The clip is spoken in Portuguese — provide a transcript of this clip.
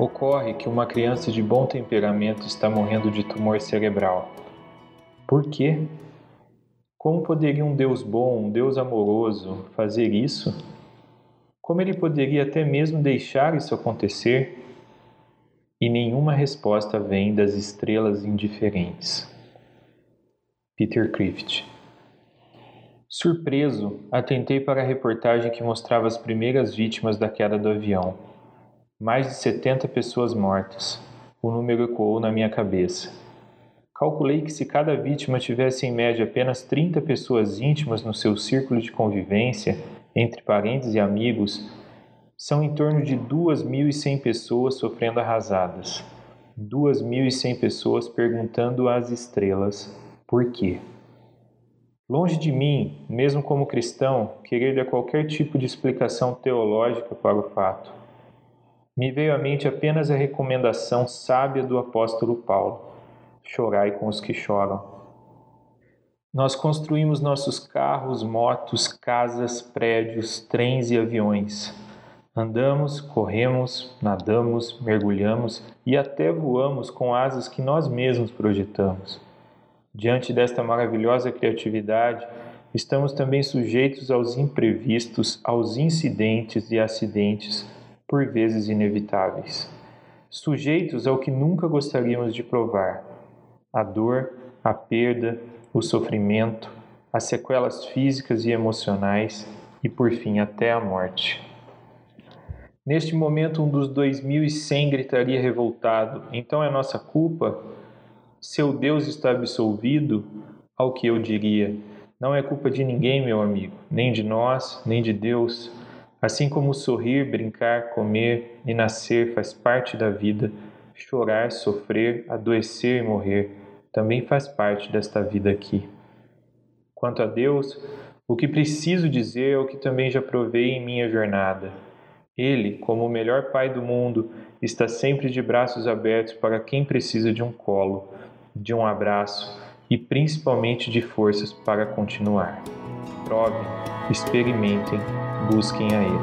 Ocorre que uma criança de bom temperamento está morrendo de tumor cerebral. Por quê? Como poderia um Deus bom, um Deus amoroso, fazer isso? Como ele poderia até mesmo deixar isso acontecer? E nenhuma resposta vem das estrelas indiferentes. Peter Crift Surpreso, atentei para a reportagem que mostrava as primeiras vítimas da queda do avião. Mais de 70 pessoas mortas. O número ecoou na minha cabeça. Calculei que se cada vítima tivesse em média apenas 30 pessoas íntimas no seu círculo de convivência, entre parentes e amigos, são em torno de 2.100 pessoas sofrendo arrasadas. 2.100 pessoas perguntando às estrelas por quê. Longe de mim, mesmo como cristão, querer dar qualquer tipo de explicação teológica para o fato me veio à mente apenas a recomendação sábia do apóstolo Paulo: chorai com os que choram. Nós construímos nossos carros, motos, casas, prédios, trens e aviões. Andamos, corremos, nadamos, mergulhamos e até voamos com asas que nós mesmos projetamos. Diante desta maravilhosa criatividade, estamos também sujeitos aos imprevistos, aos incidentes e acidentes por vezes inevitáveis, sujeitos ao que nunca gostaríamos de provar: a dor, a perda, o sofrimento, as sequelas físicas e emocionais e, por fim, até a morte. Neste momento, um dos 2100 gritaria revoltado: Então é nossa culpa? Seu Deus está absolvido? Ao que eu diria: Não é culpa de ninguém, meu amigo, nem de nós, nem de Deus. Assim como sorrir, brincar, comer e nascer faz parte da vida, chorar, sofrer, adoecer e morrer também faz parte desta vida aqui. Quanto a Deus, o que preciso dizer é o que também já provei em minha jornada. Ele, como o melhor pai do mundo, está sempre de braços abertos para quem precisa de um colo, de um abraço e principalmente de forças para continuar. Provem, experimentem busquem a Ele.